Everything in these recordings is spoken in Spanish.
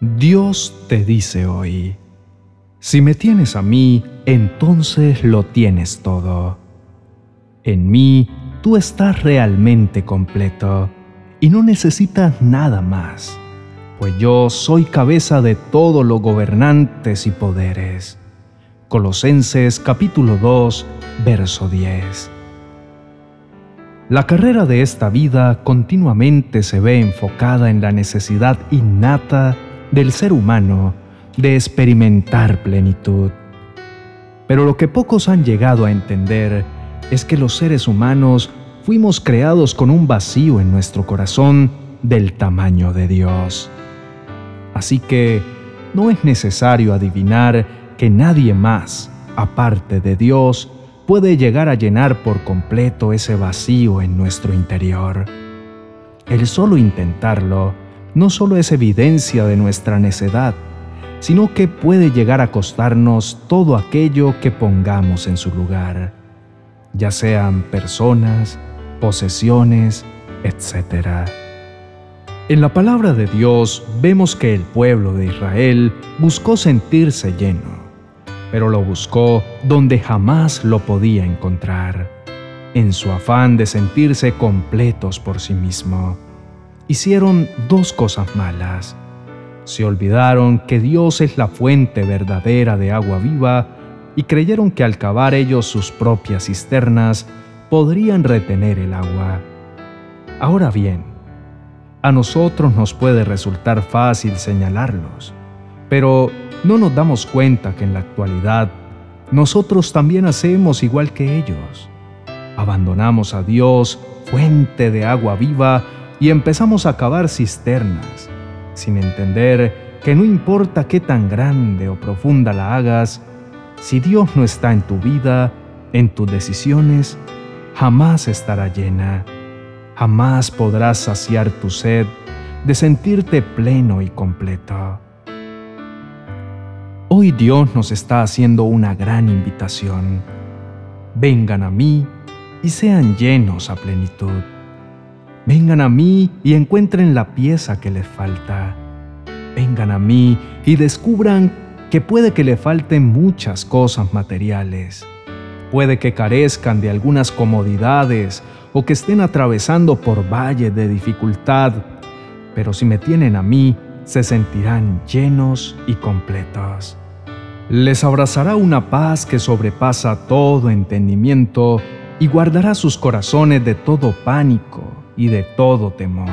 Dios te dice hoy, si me tienes a mí, entonces lo tienes todo. En mí tú estás realmente completo y no necesitas nada más, pues yo soy cabeza de todos los gobernantes y poderes. Colosenses capítulo 2, verso 10. La carrera de esta vida continuamente se ve enfocada en la necesidad innata del ser humano de experimentar plenitud. Pero lo que pocos han llegado a entender es que los seres humanos fuimos creados con un vacío en nuestro corazón del tamaño de Dios. Así que no es necesario adivinar que nadie más, aparte de Dios, puede llegar a llenar por completo ese vacío en nuestro interior. El solo intentarlo no solo es evidencia de nuestra necedad, sino que puede llegar a costarnos todo aquello que pongamos en su lugar, ya sean personas, posesiones, etc. En la palabra de Dios vemos que el pueblo de Israel buscó sentirse lleno pero lo buscó donde jamás lo podía encontrar, en su afán de sentirse completos por sí mismo. Hicieron dos cosas malas. Se olvidaron que Dios es la fuente verdadera de agua viva y creyeron que al cavar ellos sus propias cisternas podrían retener el agua. Ahora bien, a nosotros nos puede resultar fácil señalarlos, pero no nos damos cuenta que en la actualidad nosotros también hacemos igual que ellos. Abandonamos a Dios, fuente de agua viva, y empezamos a cavar cisternas, sin entender que no importa qué tan grande o profunda la hagas, si Dios no está en tu vida, en tus decisiones, jamás estará llena. Jamás podrás saciar tu sed de sentirte pleno y completo. Hoy Dios nos está haciendo una gran invitación. Vengan a mí y sean llenos a plenitud. Vengan a mí y encuentren la pieza que les falta. Vengan a mí y descubran que puede que le falten muchas cosas materiales. Puede que carezcan de algunas comodidades o que estén atravesando por valles de dificultad, pero si me tienen a mí, se sentirán llenos y completos. Les abrazará una paz que sobrepasa todo entendimiento y guardará sus corazones de todo pánico y de todo temor.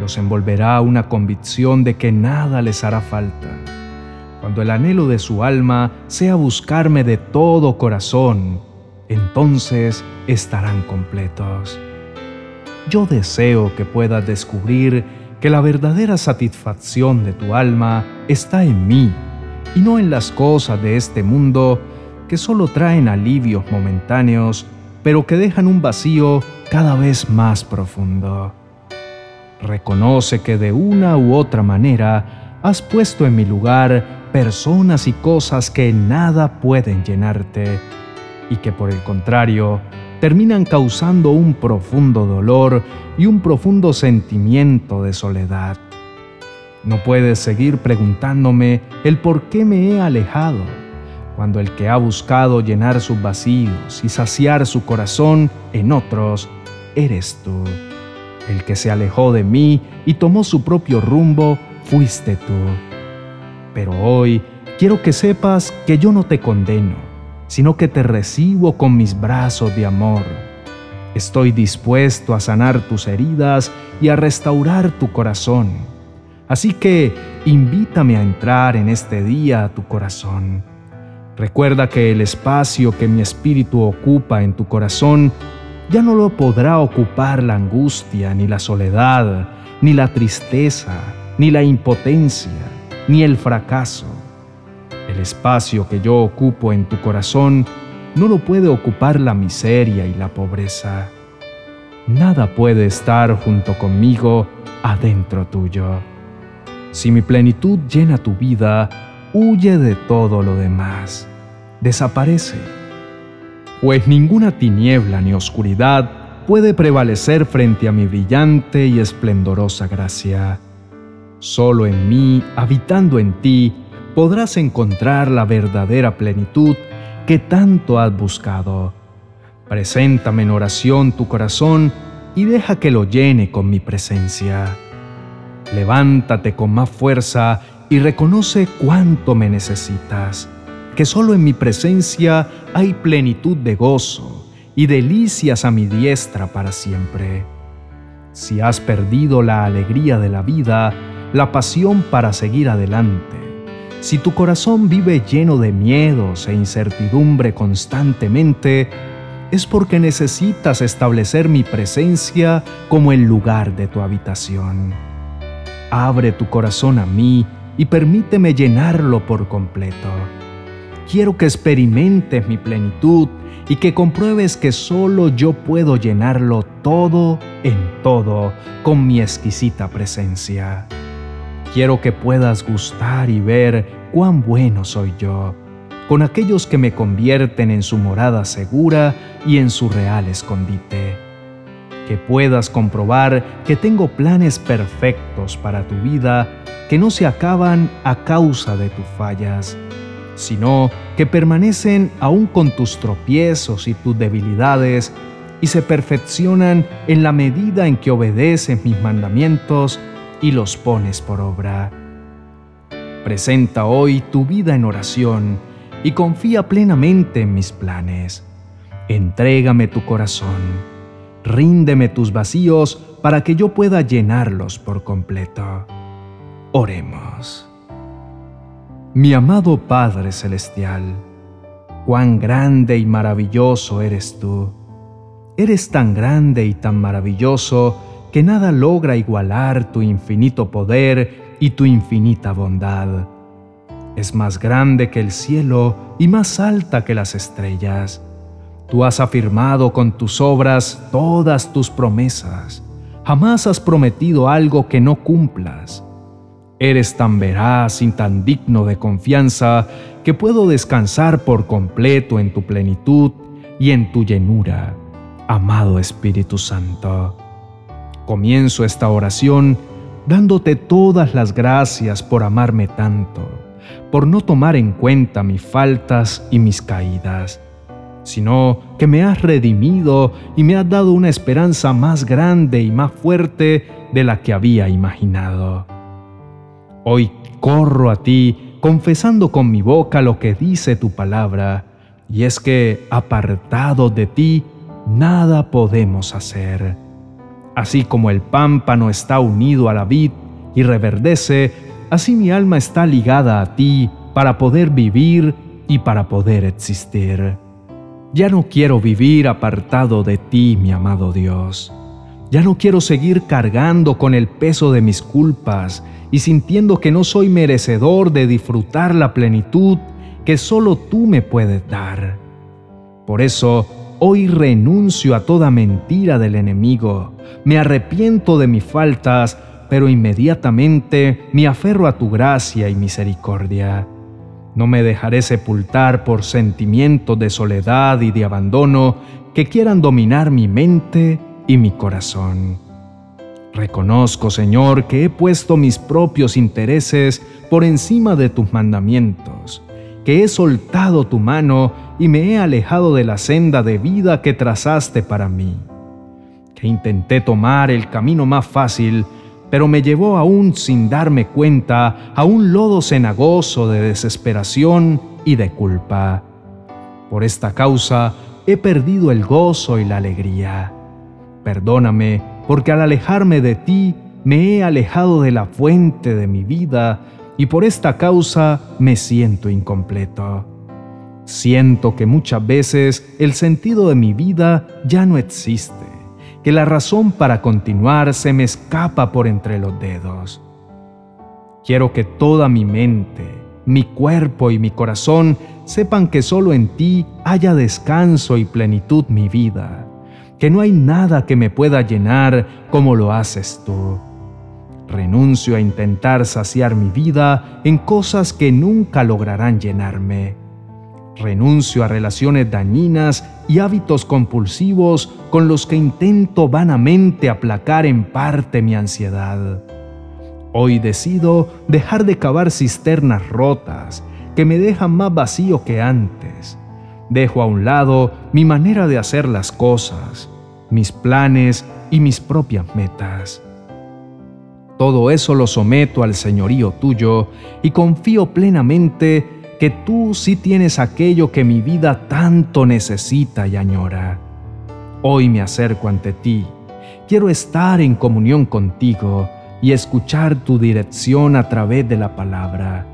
Los envolverá una convicción de que nada les hará falta. Cuando el anhelo de su alma sea buscarme de todo corazón, entonces estarán completos. Yo deseo que puedas descubrir que la verdadera satisfacción de tu alma está en mí y no en las cosas de este mundo que solo traen alivios momentáneos, pero que dejan un vacío cada vez más profundo. Reconoce que de una u otra manera has puesto en mi lugar personas y cosas que nada pueden llenarte y que por el contrario terminan causando un profundo dolor y un profundo sentimiento de soledad. No puedes seguir preguntándome el por qué me he alejado, cuando el que ha buscado llenar sus vacíos y saciar su corazón en otros, eres tú. El que se alejó de mí y tomó su propio rumbo, fuiste tú. Pero hoy quiero que sepas que yo no te condeno sino que te recibo con mis brazos de amor. Estoy dispuesto a sanar tus heridas y a restaurar tu corazón. Así que invítame a entrar en este día a tu corazón. Recuerda que el espacio que mi espíritu ocupa en tu corazón ya no lo podrá ocupar la angustia, ni la soledad, ni la tristeza, ni la impotencia, ni el fracaso el espacio que yo ocupo en tu corazón no lo puede ocupar la miseria y la pobreza. Nada puede estar junto conmigo adentro tuyo. Si mi plenitud llena tu vida, huye de todo lo demás. Desaparece. Pues ninguna tiniebla ni oscuridad puede prevalecer frente a mi brillante y esplendorosa gracia. Solo en mí, habitando en ti, podrás encontrar la verdadera plenitud que tanto has buscado. Preséntame en oración tu corazón y deja que lo llene con mi presencia. Levántate con más fuerza y reconoce cuánto me necesitas, que solo en mi presencia hay plenitud de gozo y delicias a mi diestra para siempre. Si has perdido la alegría de la vida, la pasión para seguir adelante, si tu corazón vive lleno de miedos e incertidumbre constantemente, es porque necesitas establecer mi presencia como el lugar de tu habitación. Abre tu corazón a mí y permíteme llenarlo por completo. Quiero que experimentes mi plenitud y que compruebes que solo yo puedo llenarlo todo en todo con mi exquisita presencia. Quiero que puedas gustar y ver cuán bueno soy yo, con aquellos que me convierten en su morada segura y en su real escondite. Que puedas comprobar que tengo planes perfectos para tu vida que no se acaban a causa de tus fallas, sino que permanecen aún con tus tropiezos y tus debilidades y se perfeccionan en la medida en que obedeces mis mandamientos y los pones por obra. Presenta hoy tu vida en oración y confía plenamente en mis planes. Entrégame tu corazón, ríndeme tus vacíos para que yo pueda llenarlos por completo. Oremos. Mi amado Padre Celestial, cuán grande y maravilloso eres tú. Eres tan grande y tan maravilloso que nada logra igualar tu infinito poder y tu infinita bondad. Es más grande que el cielo y más alta que las estrellas. Tú has afirmado con tus obras todas tus promesas. Jamás has prometido algo que no cumplas. Eres tan veraz y tan digno de confianza que puedo descansar por completo en tu plenitud y en tu llenura, amado Espíritu Santo. Comienzo esta oración dándote todas las gracias por amarme tanto, por no tomar en cuenta mis faltas y mis caídas, sino que me has redimido y me has dado una esperanza más grande y más fuerte de la que había imaginado. Hoy corro a ti confesando con mi boca lo que dice tu palabra, y es que apartado de ti, nada podemos hacer. Así como el pámpano está unido a la vid y reverdece, así mi alma está ligada a ti para poder vivir y para poder existir. Ya no quiero vivir apartado de ti, mi amado Dios. Ya no quiero seguir cargando con el peso de mis culpas y sintiendo que no soy merecedor de disfrutar la plenitud que solo tú me puedes dar. Por eso, Hoy renuncio a toda mentira del enemigo, me arrepiento de mis faltas, pero inmediatamente me aferro a tu gracia y misericordia. No me dejaré sepultar por sentimientos de soledad y de abandono que quieran dominar mi mente y mi corazón. Reconozco, Señor, que he puesto mis propios intereses por encima de tus mandamientos que he soltado tu mano y me he alejado de la senda de vida que trazaste para mí, que intenté tomar el camino más fácil, pero me llevó aún sin darme cuenta a un lodo cenagoso de desesperación y de culpa. Por esta causa he perdido el gozo y la alegría. Perdóname, porque al alejarme de ti me he alejado de la fuente de mi vida y por esta causa me siento incompleto. Siento que muchas veces el sentido de mi vida ya no existe, que la razón para continuar se me escapa por entre los dedos. Quiero que toda mi mente, mi cuerpo y mi corazón sepan que solo en ti haya descanso y plenitud mi vida, que no hay nada que me pueda llenar como lo haces tú Renuncio a intentar saciar mi vida en cosas que nunca lograrán llenarme. Renuncio a relaciones dañinas y hábitos compulsivos con los que intento vanamente aplacar en parte mi ansiedad. Hoy decido dejar de cavar cisternas rotas que me dejan más vacío que antes. Dejo a un lado mi manera de hacer las cosas, mis planes y mis propias metas. Todo eso lo someto al señorío tuyo y confío plenamente que tú sí tienes aquello que mi vida tanto necesita y añora. Hoy me acerco ante ti. Quiero estar en comunión contigo y escuchar tu dirección a través de la palabra.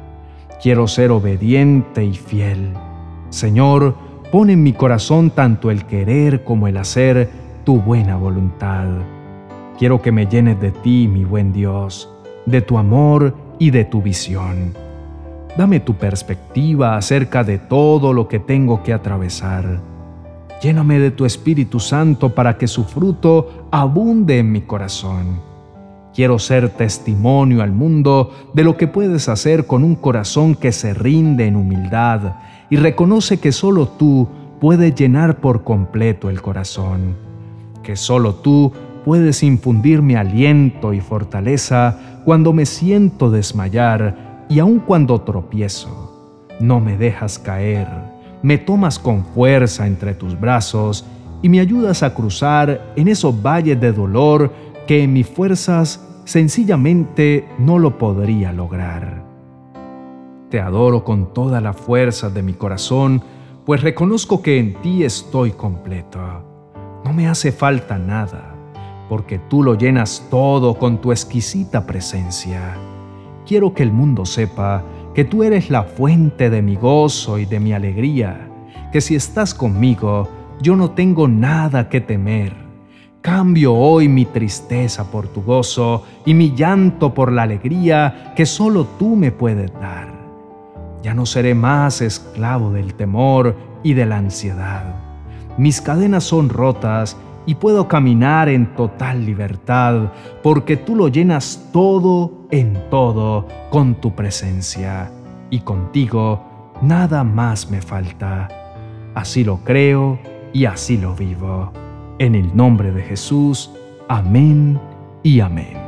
Quiero ser obediente y fiel. Señor, pon en mi corazón tanto el querer como el hacer tu buena voluntad. Quiero que me llenes de ti, mi buen Dios, de tu amor y de tu visión. Dame tu perspectiva acerca de todo lo que tengo que atravesar. Lléname de tu Espíritu Santo para que su fruto abunde en mi corazón Quiero ser testimonio al mundo de lo que puedes hacer con un corazón que se rinde en humildad y reconoce que solo tú puedes llenar por completo el corazón, que solo tú puedes infundirme aliento y fortaleza cuando me siento desmayar y aun cuando tropiezo. No me dejas caer, me tomas con fuerza entre tus brazos y me ayudas a cruzar en esos valles de dolor que en mis fuerzas sencillamente no lo podría lograr. Te adoro con toda la fuerza de mi corazón, pues reconozco que en ti estoy completo. No me hace falta nada, porque tú lo llenas todo con tu exquisita presencia. Quiero que el mundo sepa que tú eres la fuente de mi gozo y de mi alegría, que si estás conmigo, yo no tengo nada que temer Cambio hoy mi tristeza por tu gozo y mi llanto por la alegría que solo tú me puedes dar. Ya no seré más esclavo del temor y de la ansiedad. Mis cadenas son rotas y puedo caminar en total libertad porque tú lo llenas todo en todo con tu presencia y contigo nada más me falta. Así lo creo y así lo vivo. En el nombre de Jesús, amén y amén.